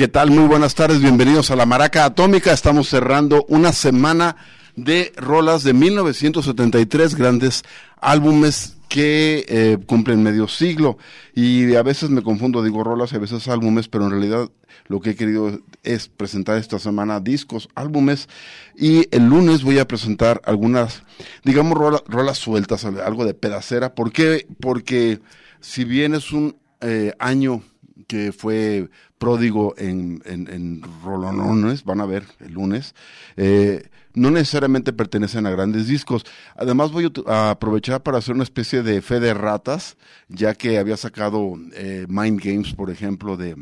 ¿Qué tal? Muy buenas tardes, bienvenidos a La Maraca Atómica. Estamos cerrando una semana de rolas de 1973, grandes álbumes que eh, cumplen medio siglo y a veces me confundo, digo rolas y a veces álbumes, pero en realidad lo que he querido es presentar esta semana discos, álbumes y el lunes voy a presentar algunas, digamos, rolas sueltas, algo de pedacera. ¿Por qué? Porque si bien es un eh, año que fue pródigo en, en, rolonones, van a ver el lunes, eh, no necesariamente pertenecen a grandes discos. Además voy a aprovechar para hacer una especie de fe de ratas, ya que había sacado eh, Mind Games, por ejemplo, de,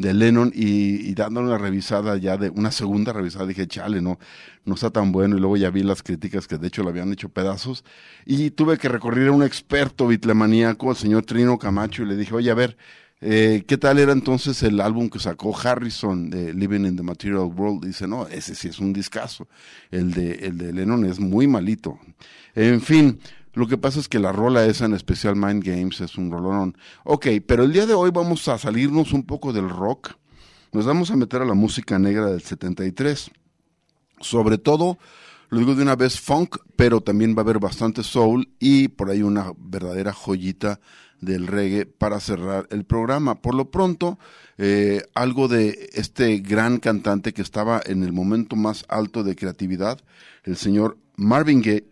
de Lennon y, dándole una revisada ya de una segunda revisada dije chale no no está tan bueno y luego ya vi las críticas que de hecho lo habían hecho pedazos y tuve que recorrer a un experto bitlemaníaco el señor Trino Camacho y le dije oye a ver eh, ¿Qué tal era entonces el álbum que sacó Harrison de Living in the Material World? Dice, no, ese sí es un discazo. El de, el de Lennon es muy malito. En fin, lo que pasa es que la rola esa, en especial Mind Games, es un rolón. Ok, pero el día de hoy vamos a salirnos un poco del rock. Nos vamos a meter a la música negra del 73. Sobre todo, lo digo de una vez, funk, pero también va a haber bastante soul y por ahí una verdadera joyita del reggae para cerrar el programa. Por lo pronto, eh, algo de este gran cantante que estaba en el momento más alto de creatividad, el señor Marvin Gaye,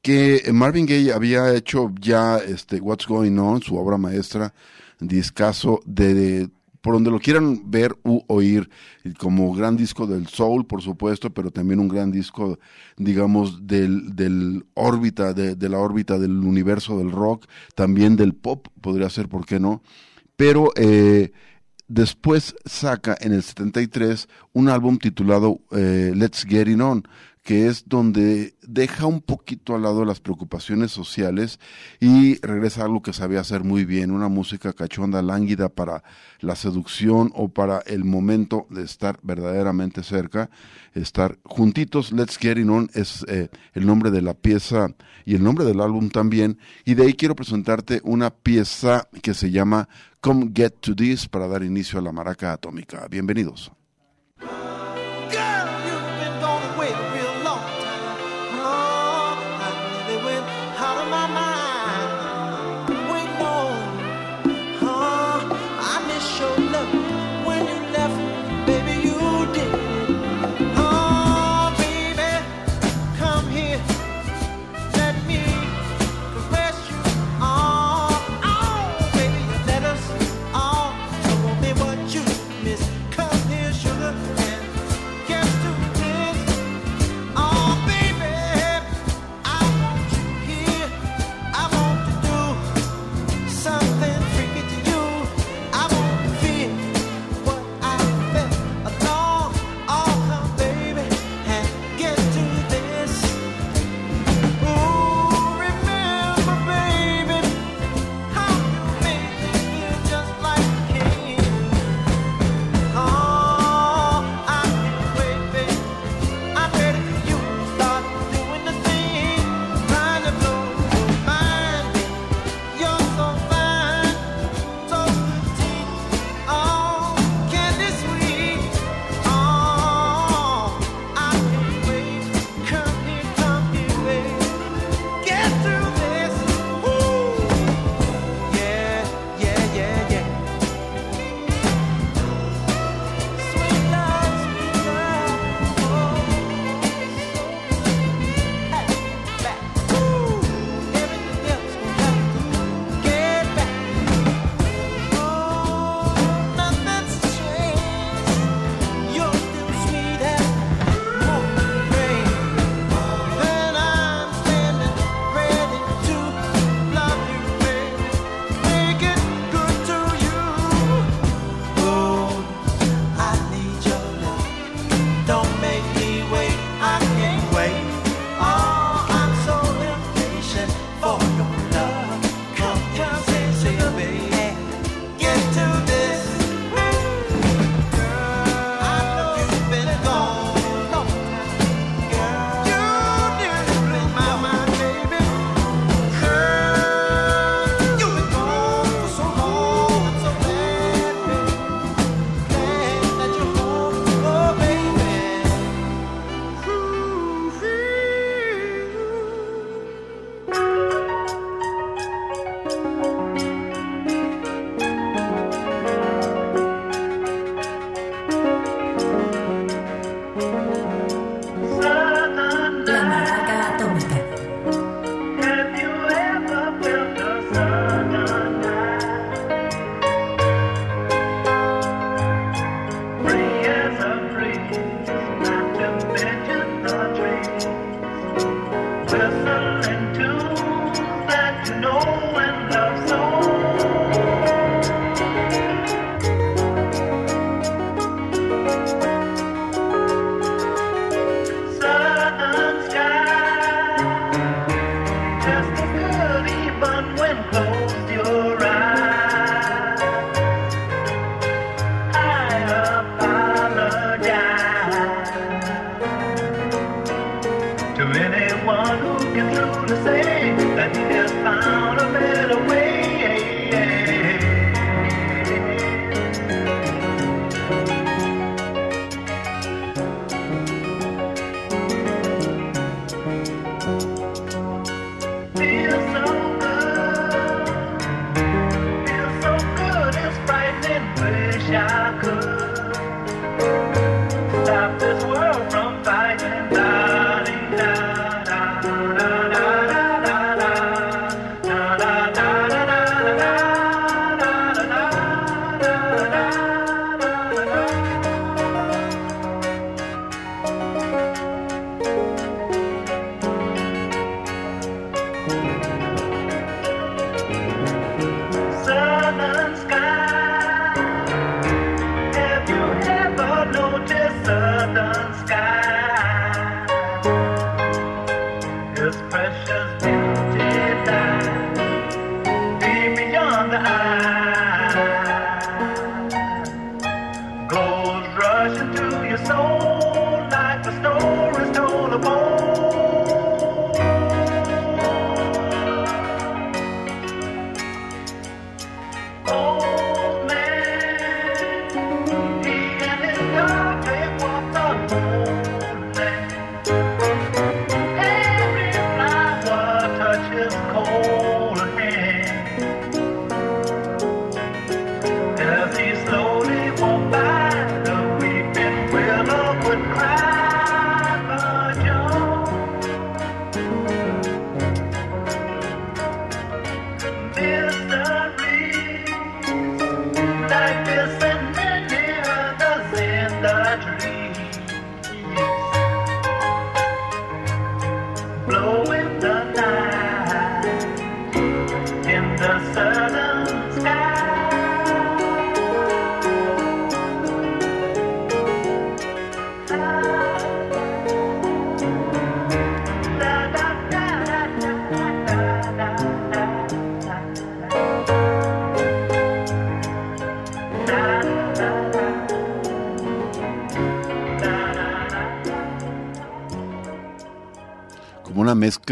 que Marvin Gaye había hecho ya este What's Going On, su obra maestra, discaso de, de por donde lo quieran ver u oír, como gran disco del soul, por supuesto, pero también un gran disco, digamos, del, del órbita, de, de la órbita del universo del rock, también del pop, podría ser, ¿por qué no? Pero eh, después saca en el 73 un álbum titulado eh, Let's Get It On, que es donde deja un poquito al lado las preocupaciones sociales y regresa a algo que sabía hacer muy bien, una música cachonda, lánguida para la seducción o para el momento de estar verdaderamente cerca, estar juntitos. Let's Get It On es eh, el nombre de la pieza y el nombre del álbum también. Y de ahí quiero presentarte una pieza que se llama Come Get to This para dar inicio a la maraca atómica. Bienvenidos.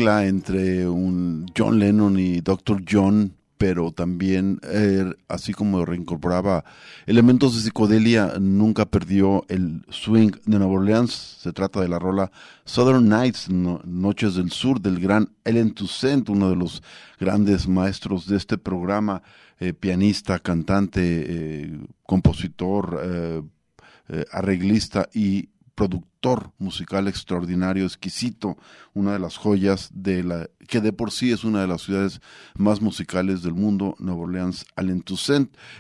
Entre un John Lennon y Dr. John, pero también, eh, así como reincorporaba elementos de psicodelia, nunca perdió el swing de Nueva Orleans. Se trata de la rola Southern Nights, Noches del Sur, del gran Ellen Toussaint, uno de los grandes maestros de este programa, eh, pianista, cantante, eh, compositor, arreglista y productor musical extraordinario, exquisito, una de las joyas de la que de por sí es una de las ciudades más musicales del mundo, Nueva Orleans, Allen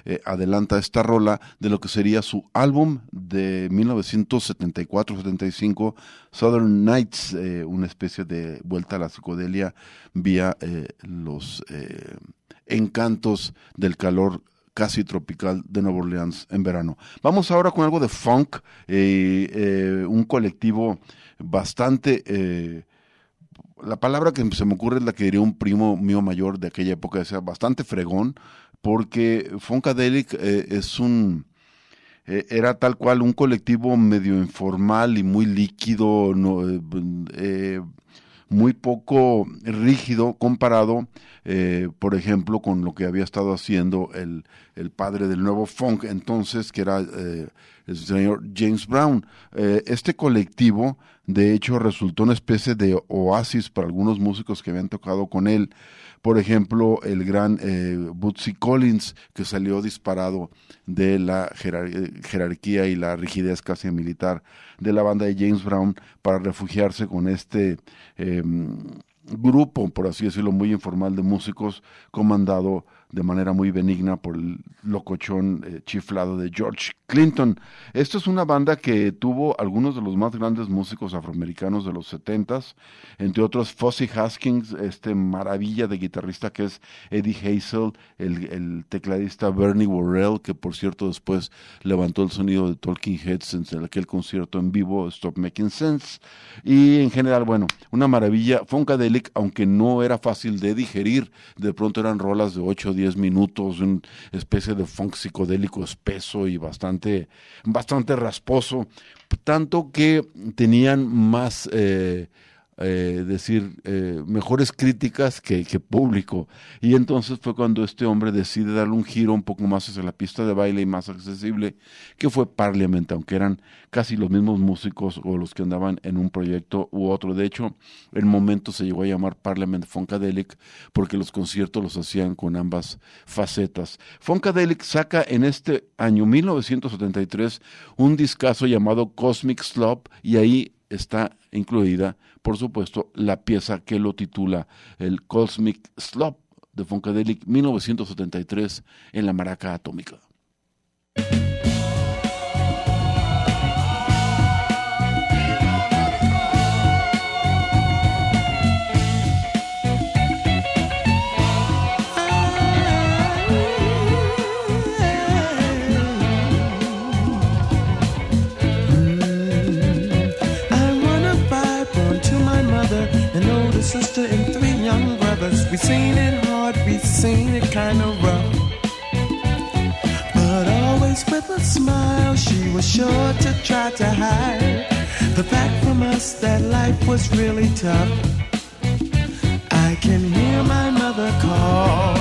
eh, adelanta esta rola de lo que sería su álbum de 1974-75, Southern Nights, eh, una especie de vuelta a la psicodelia vía eh, los encantos del calor casi tropical de Nueva Orleans en verano. Vamos ahora con algo de funk, eh, eh, un colectivo bastante... Eh, la palabra que se me ocurre es la que diría un primo mío mayor de aquella época, decía bastante fregón, porque Funkadelic es un era tal cual un colectivo medio informal y muy líquido, no, muy poco rígido comparado, eh, por ejemplo, con lo que había estado haciendo el, el padre del nuevo funk entonces, que era eh, el señor James Brown. Eh, este colectivo, de hecho, resultó una especie de oasis para algunos músicos que habían tocado con él por ejemplo, el gran eh, Bootsy Collins, que salió disparado de la jerarquía y la rigidez casi militar de la banda de James Brown para refugiarse con este em, grupo, por así decirlo, muy informal de músicos, comandado de manera muy benigna por el locochón eh, chiflado de George Clinton. Esta es una banda que tuvo algunos de los más grandes músicos afroamericanos de los setentas, entre otros Fuzzy Haskins, este maravilla de guitarrista que es Eddie Hazel, el, tecladista Bernie Worrell, que por cierto después levantó el sonido de Talking Heads en aquel concierto en vivo, Stop Making Sense, y en general, bueno, una maravilla, Funkadelic, aunque no era fácil de digerir, de pronto eran rolas de 8 o 10 minutos, una especie de funk psicodélico espeso y bastante, bastante rasposo, tanto que tenían más... Eh, eh, decir eh, mejores críticas que, público. Y entonces fue cuando este hombre decide darle un giro un poco más hacia la pista de baile y más accesible, que fue Parliament, aunque eran casi los mismos músicos o los que andaban en un proyecto u otro. De hecho, el momento se llegó a llamar Parliament Funkadelic porque los conciertos los hacían con ambas facetas. Funkadelic saca en este año 1973 un discazo llamado Cosmic Slop y ahí está incluida, por supuesto, la pieza que lo titula el Cosmic Slop de Funkadelic 1973 en la maraca atómica. We seen it hard, we've seen it kinda rough. But always with a smile, she was sure to try to hide the fact from us that life was really tough. I can hear my mother call,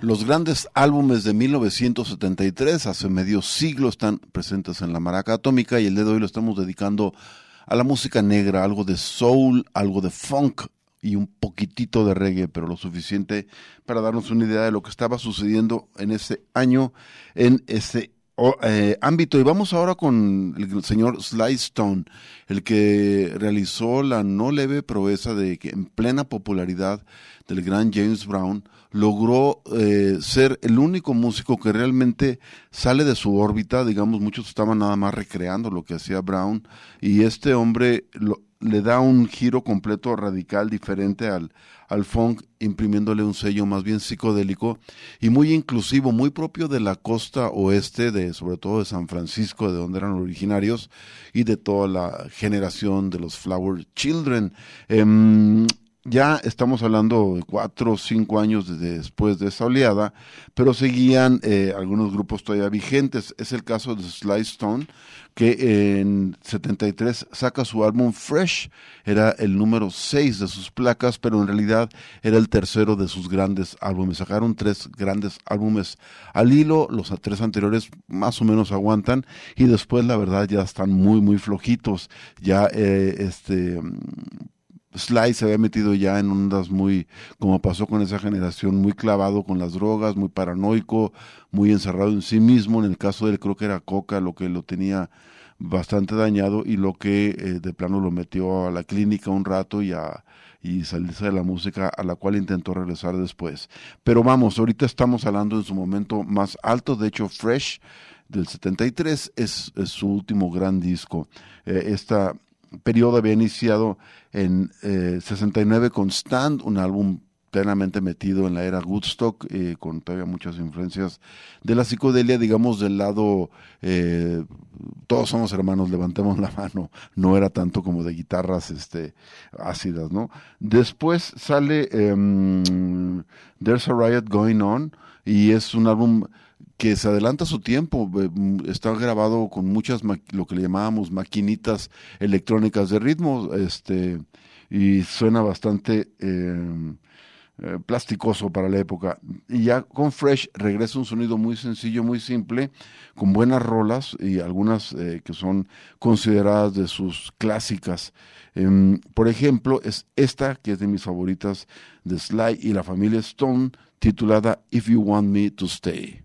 Los grandes álbumes de 1973, hace medio siglo, están presentes en la maraca atómica y el día de hoy lo estamos dedicando a la música negra, algo de soul, algo de funk y un poquitito de reggae, pero lo suficiente para darnos una idea de lo que estaba sucediendo en ese año, en ese o- eh, ámbito. Y vamos ahora con el señor Sly Stone, el que realizó la no leve proeza de que en plena popularidad del gran James Brown logró eh, ser el único músico que realmente sale de su órbita. Digamos, muchos estaban nada más recreando lo que hacía Brown y este hombre lo- le da un giro completo radical diferente al, al funk, imprimiéndole un sello más bien psicodélico y muy inclusivo, muy propio de la costa oeste, de sobre todo de San Francisco, de donde eran originarios, y de toda la generación de los Flower Children. Em, ya estamos hablando de cuatro o cinco años de- después de esa oleada, pero seguían eh, algunos grupos todavía vigentes. Es el caso de Sly Stone, que en 73 saca su álbum Fresh, era el número 6 de sus placas, pero en realidad era el tercero de sus grandes álbumes. Sacaron tres grandes álbumes al hilo, los tres anteriores más o menos aguantan, y después la verdad ya están muy, muy flojitos. Ya eh, este Sly se había metido ya en ondas muy, como pasó con esa generación, muy clavado con las drogas, muy paranoico, muy encerrado en sí mismo. En el caso de él creo que era coca lo que lo tenía bastante dañado y lo que eh, de plano lo metió a la clínica un rato y a y salirse de la música a la cual intentó regresar después. Pero vamos, ahorita estamos hablando en su momento más alto, de hecho Fresh del 73 es, es su último gran disco. Eh, esta periodo había iniciado en eh, 69 con Stand, un álbum plenamente metido en la era Woodstock, eh, con todavía muchas influencias de la psicodelia, digamos del lado, eh, todos somos hermanos, levantemos la mano, no era tanto como de guitarras este, ácidas, ¿no? Después sale em, There's a Riot Going On, y es un álbum que se adelanta su tiempo, está grabado con muchas, lo que le llamábamos maquinitas electrónicas de ritmo, este, y suena bastante eh, eh, plasticoso para la época. Y ya con Fresh regresa un sonido muy sencillo, muy simple, con buenas rolas y algunas eh, que son consideradas de sus clásicas. Em, por ejemplo, es esta, que es de mis favoritas, de Sly y la familia Stone, titulada If You Want Me to Stay.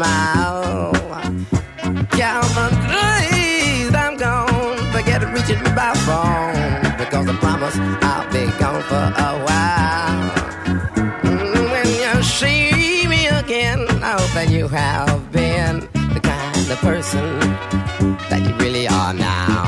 smile. Calvin Grace, I'm gone. Forget reaching me by phone because I promise I'll be gone for a while. Mm, When you see me again, I hope that you have been the kind of person that you really are now.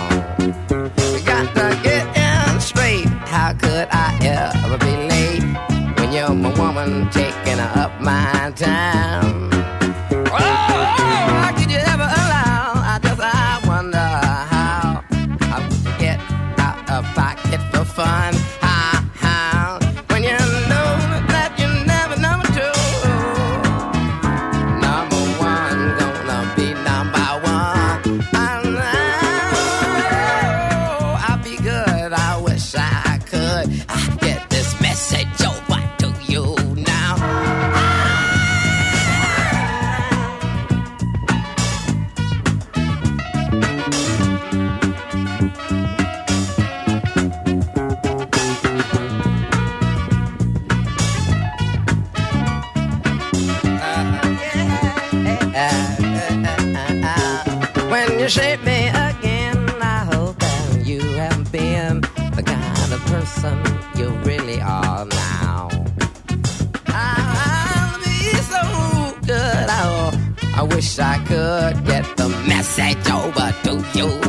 You shape me again, I hope that you have been the kind of person you really are now. I'll be so good. Oh, I wish I could get the message over to you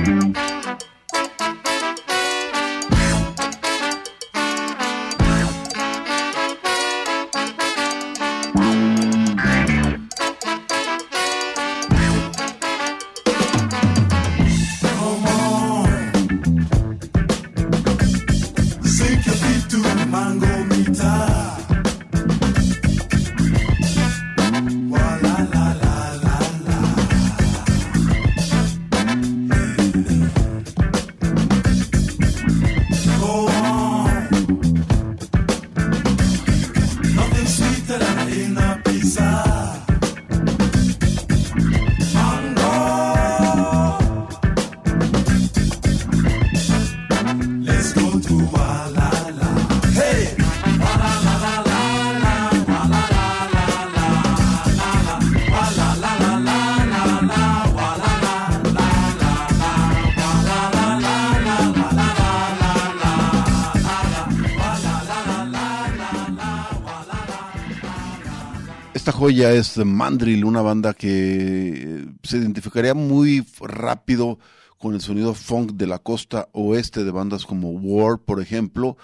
Mm-hmm. Joya es The Mandrill, una banda que eh, se identificaría muy rápido con el sonido funk de la costa oeste de bandas como War, por ejemplo.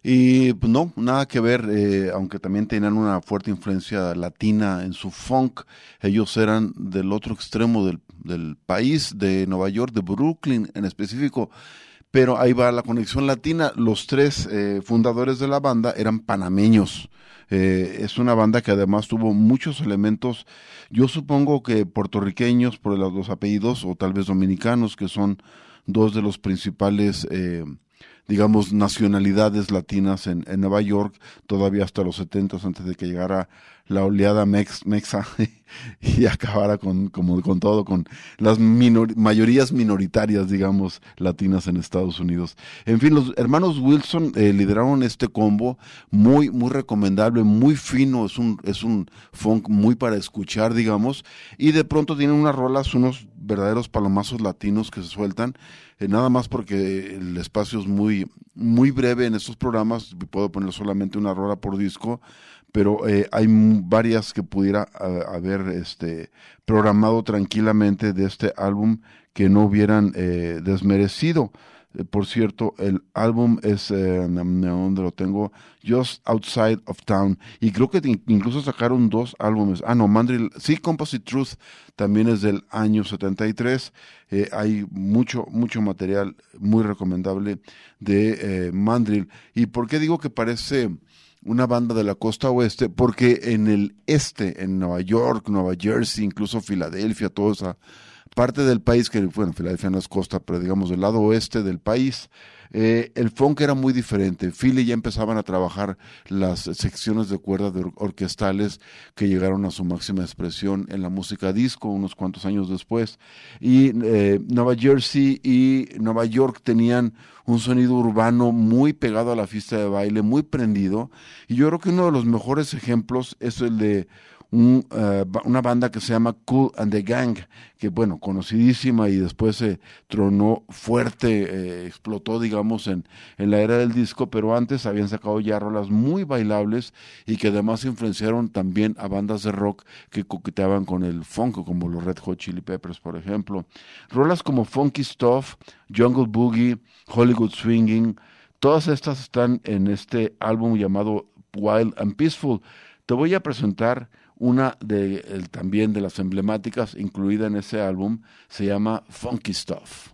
Y pues, no, nada que ver, eh, aunque también tenían una fuerte influencia latina en su funk. Ellos eran del otro extremo del, del país, de Nueva York, de Brooklyn en específico. Pero ahí va la conexión latina. Los tres eh, fundadores de la banda eran panameños. Eh, es una banda que además tuvo muchos elementos, yo supongo que puertorriqueños por los dos apellidos o tal vez dominicanos, que son dos de los principales, eh, digamos, nacionalidades latinas en, en Nueva York, todavía hasta los 70 antes de que llegara la oleada mex, mexa y acabara con, como con todo, con las minor- mayorías minoritarias, digamos, latinas en Estados Unidos. En fin, los hermanos Wilson eh, lideraron este combo muy, muy recomendable, muy fino, es un, es un funk muy para escuchar, digamos, y de pronto tienen unas rolas, unos verdaderos palomazos latinos que se sueltan, eh, nada más porque el espacio es muy, muy breve en estos programas, puedo poner solamente una rola por disco, pero eh, hay varias que pudiera haber este programado tranquilamente de este álbum que no hubieran eh, desmerecido. Por cierto, el álbum es, eh, ¿dónde lo tengo? Just Outside of Town. Y creo que in- incluso sacaron dos álbumes. Ah, no, Mandrill, sí, Composite Truth también es del año 73. Eh, hay mucho, mucho material muy recomendable de eh, Mandrill. ¿Y por qué digo que parece una banda de la costa oeste? Porque en el este, en Nueva York, Nueva Jersey, incluso Filadelfia, toda esa parte del país, que bueno, Filadelfia no es costa, pero digamos del lado oeste del país, eh, el funk era muy diferente. Philly ya empezaban a trabajar las secciones de cuerda de or- orquestales que llegaron a su máxima expresión en la música disco unos cuantos años después. Y eh, Nueva Jersey y Nueva York tenían un sonido urbano muy pegado a la fiesta de baile, muy prendido. Y yo creo que uno de los mejores ejemplos es el de un, ba- una banda que se llama Cool and the Gang, que bueno, conocidísima y después se tronó fuerte, eh, explotó, digamos, en, en la era del disco, pero antes habían sacado ya rolas muy bailables y que además influenciaron también a bandas de rock que coqueteaban con el funk, como los Red Hot Chili Peppers, por ejemplo. Rolas como Funky Stuff, Jungle Boogie, Hollywood Swinging, todas estas están en este álbum llamado Wild and Peaceful. Te voy a presentar una de el- también de las emblemáticas incluida en ese álbum, se llama Funky Stuff.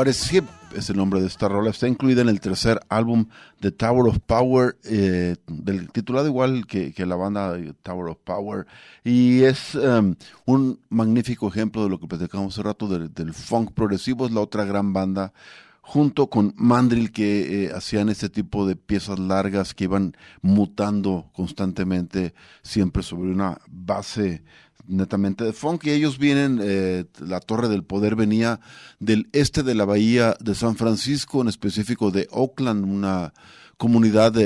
What is Hip es el nombre de esta rola. Está incluida en el tercer álbum de Tower of Power, eh, del, titulado igual que, la banda Tower of Power. Y es um, un magnífico ejemplo de lo que platicamos hace rato del, del funk progresivo. Es la otra gran banda junto con Mandrill que eh, hacían este tipo de piezas largas que iban mutando constantemente siempre sobre una base netamente de funk y ellos vienen, eh, la Torre del Poder venía del este de la bahía de San Francisco, en específico de Oakland, una comunidad de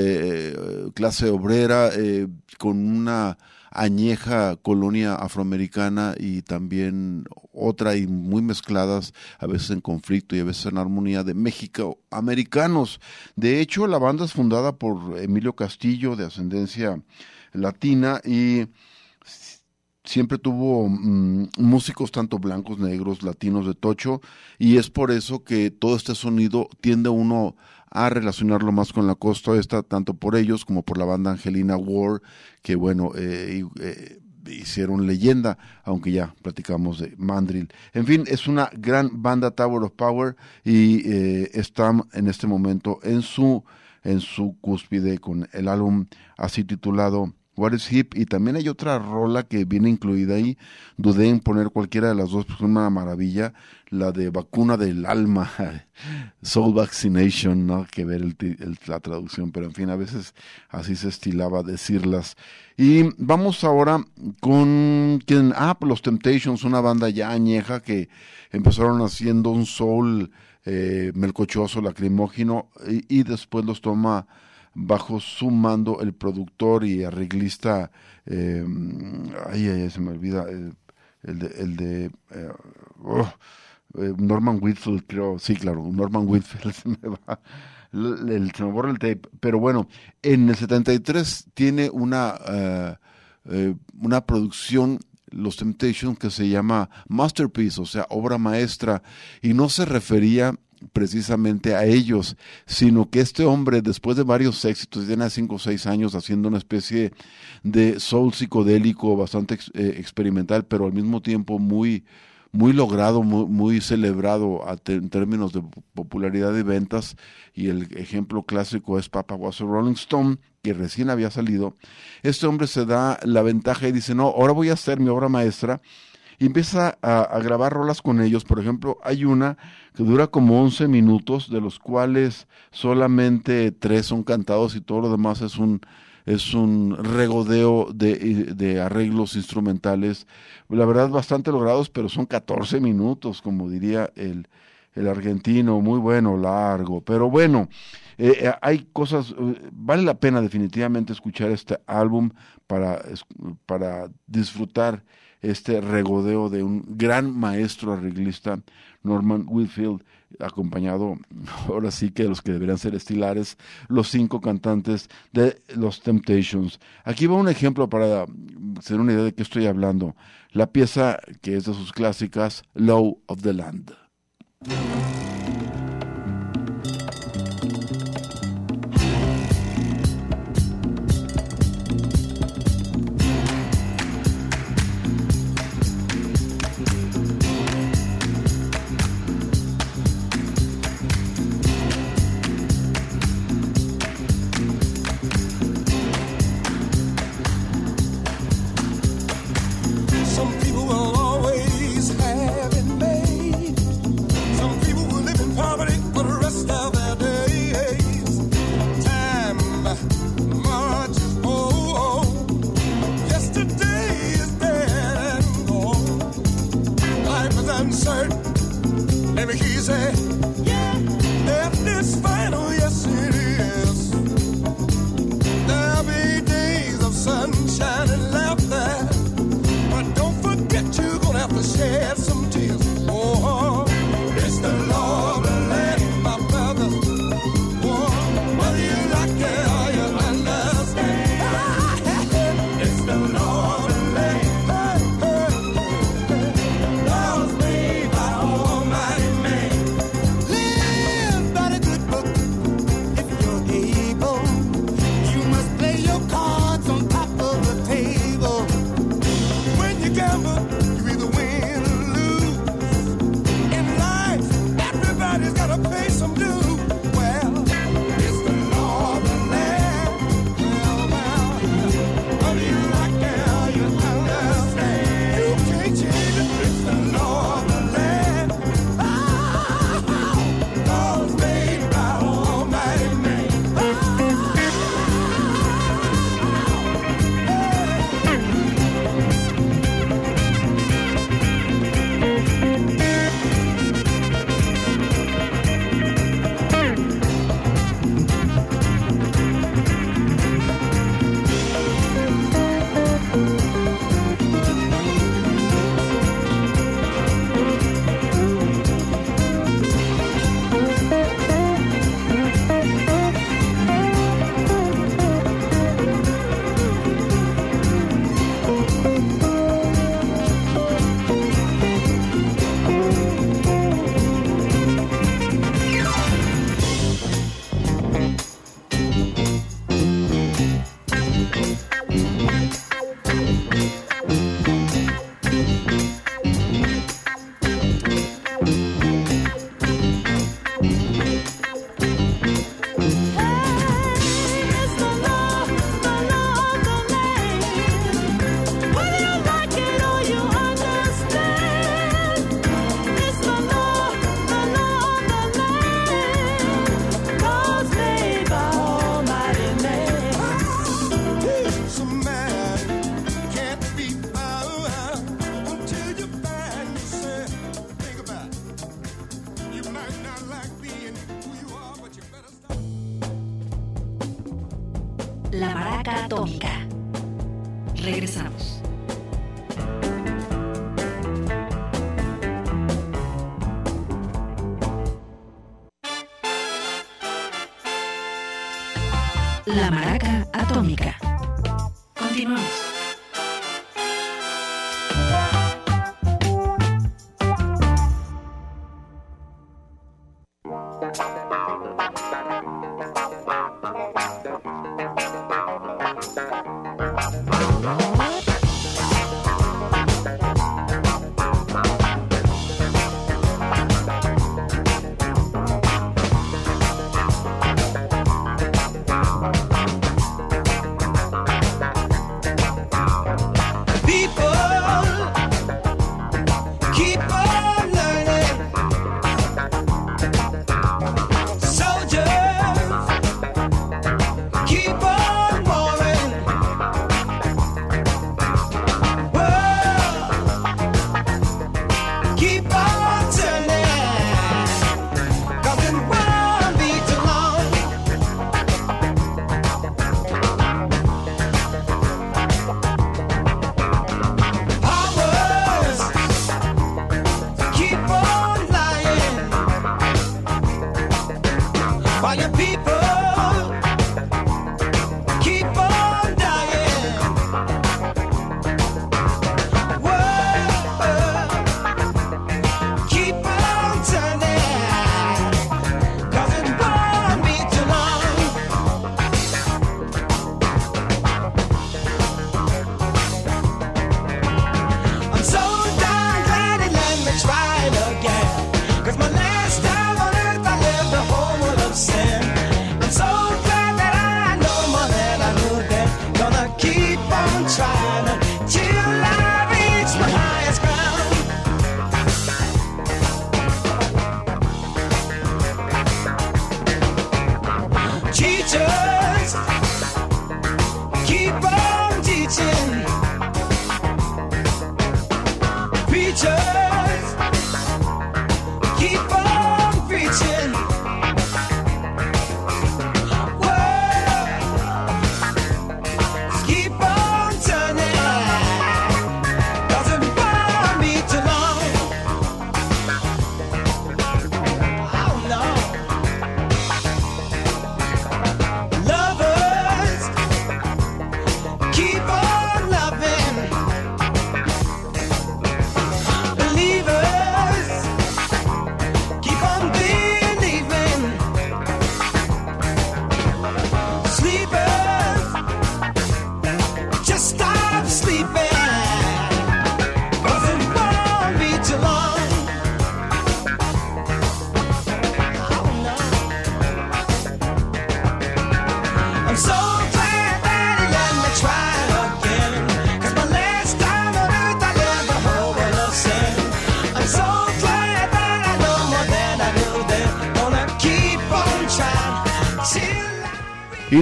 eh, clase obrera eh, con una añeja colonia afroamericana y también otra y muy mezcladas, a veces en conflicto y a veces en armonía de México americanos. De hecho, la banda es fundada por Emilio Castillo, de ascendencia latina, y siempre tuvo mm, músicos tanto blancos, negros, latinos de tocho y es por eso que todo este sonido tiende uno a relacionarlo más con la costa esta, tanto por ellos como por la banda Angelina War, que bueno, eh, eh, hicieron leyenda, aunque ya platicamos de Mandrill. En fin, es una gran banda Tower of Power y eh, están en este momento en su, en su cúspide con el álbum así titulado What is Hip y también hay otra rola que viene incluida ahí. Dudé en poner cualquiera de las dos, pues una maravilla. La de Vacuna del Alma, Soul Vaccination, no que ver el, la traducción, pero en fin, a veces así se estilaba decirlas. Y vamos ahora con quien, ah, pues los Temptations, una banda ya añeja que empezaron haciendo un soul eh, melcochoso, lacrimógeno, y después los toma bajo su mando el productor y arreglista, eh, ay, ay, se me olvida, el, de, el de eh, oh, eh, Norman Whitfield, creo, sí, claro, Norman Whitfield, se me va, el, se me borra el tape, pero bueno, en el 73 tiene una, eh, una producción los Temptations que se llama Masterpiece, o sea, obra maestra, y no se refería precisamente a ellos, sino que este hombre, después de varios éxitos, tiene cinco o seis años haciendo una especie de soul psicodélico bastante eh, experimental, pero al mismo tiempo muy, muy logrado, muy, celebrado en términos de popularidad y ventas, y el ejemplo clásico es Papa Was Rolling Stone, que recién había salido. Este hombre se da la ventaja y dice, no, ahora voy a hacer mi obra maestra, y empieza a, grabar rolas con ellos. Por ejemplo, hay una que dura como 11 minutos, de los cuales solamente tres son cantados y todo lo demás es un es un regodeo de, de, arreglos instrumentales, la verdad bastante logrados, pero son 14 minutos, como diría el, el argentino, muy bueno, largo, pero bueno, eh, eh, hay cosas, eh, vale la pena definitivamente escuchar este álbum para, para disfrutar este regodeo de un gran maestro arreglista, Norman Whitfield, acompañado, ahora sí que los que deberían ser estilares, los cinco cantantes de los Temptations. Aquí va un ejemplo para tener una idea de qué estoy hablando. La pieza que es de sus clásicas, Low of the Land.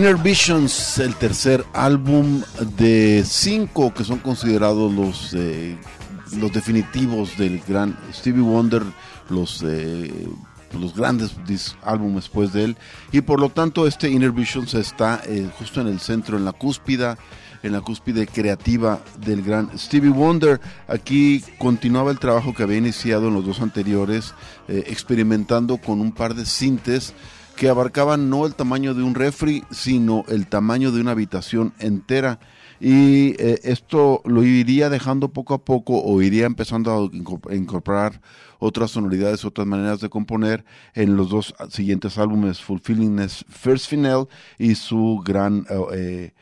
Inner Visions, el tercer álbum de cinco que son considerados los, eh, los definitivos del gran Stevie Wonder, los, eh, los grandes álbumes después de él. Y por lo tanto este Inner Visions está eh, justo en el centro, en la cúspida, en la cúspide creativa del gran Stevie Wonder. Aquí continuaba el trabajo que había iniciado en los dos anteriores, eh, experimentando con un par de sintes que abarcaban no el tamaño de un refri, sino el tamaño de una habitación entera. Y eh, esto lo iría dejando poco a poco o iría empezando a inco- a incorporar otras sonoridades, otras maneras de componer en los dos siguientes álbumes, Fulfillingness First Final y su gran eh,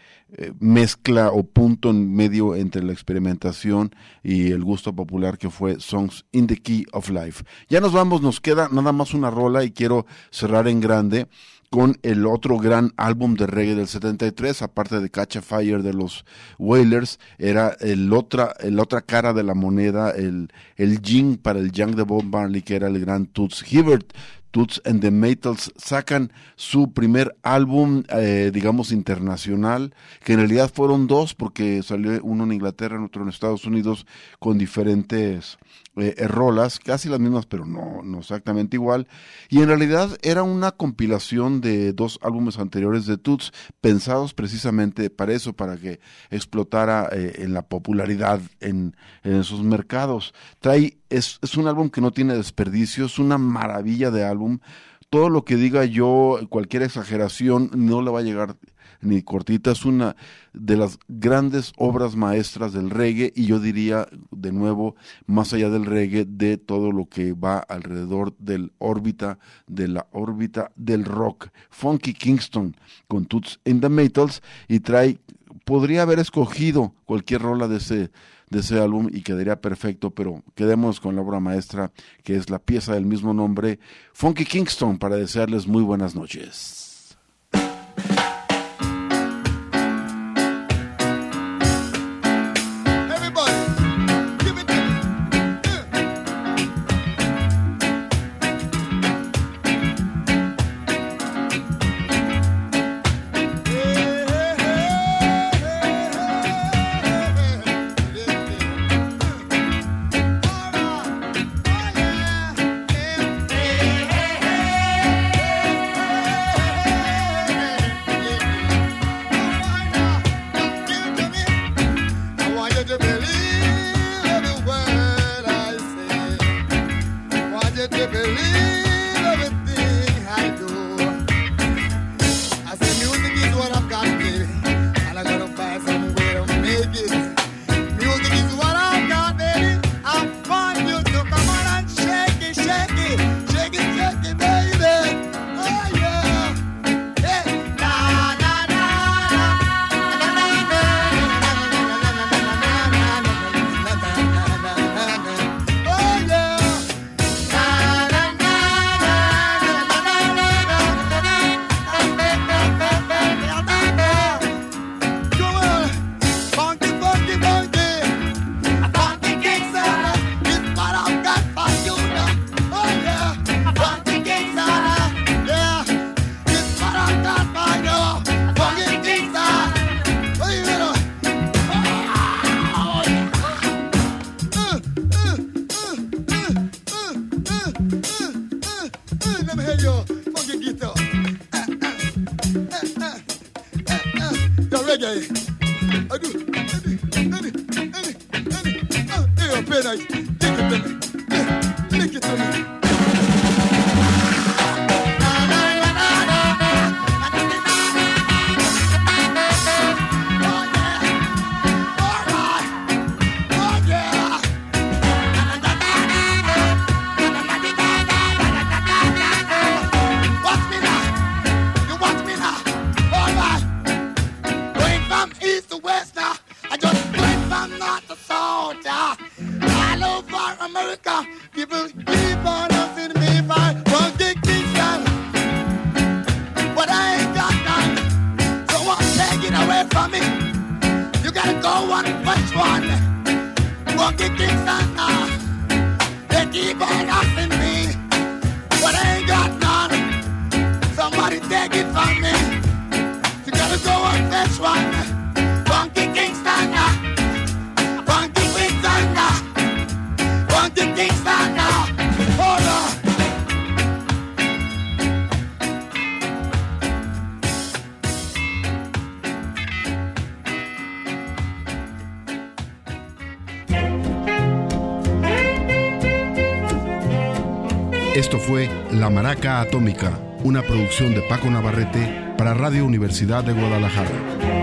mezcla o punto en medio entre la experimentación y el gusto popular que fue Songs in the Key of Life. Ya nos vamos, nos queda nada más una rola y quiero cerrar en grande con el otro gran álbum de reggae del 73, aparte de Catch a Fire de los Wailers, era el otra, el otra cara de la moneda, el, el para el Young de Bob Marley, que era el gran Toots Hibbert. Toots and the Maytals sacan su primer álbum, eh, digamos, internacional, que en realidad fueron dos, porque salió uno en Inglaterra, otro en Estados Unidos, con diferentes eh, rolas, casi las mismas, pero no, no exactamente igual. Y en realidad era una compilación de dos álbumes anteriores de Toots, pensados precisamente para eso, para que explotara eh, en la popularidad en, en esos mercados. Trae, es, es un álbum que no tiene desperdicio, es una maravilla de álbum. Todo lo que diga yo, cualquier exageración, no le va a llegar ni cortita. Es una de las grandes obras maestras del reggae y yo diría, de nuevo, más allá del reggae, de todo lo que va alrededor del órbita, de la órbita del rock. Funky Kingston con Toots in the Metals y trae, podría haber escogido cualquier rola de ese de ese álbum y quedaría perfecto, pero quedemos con la obra maestra que es la pieza del mismo nombre, Funky Kingston, para desearles muy buenas noches. Oh, hey, your pen, I lick it to me. Yeah, lick it to me. Producción de Paco Navarrete para Radio Universidad de Guadalajara.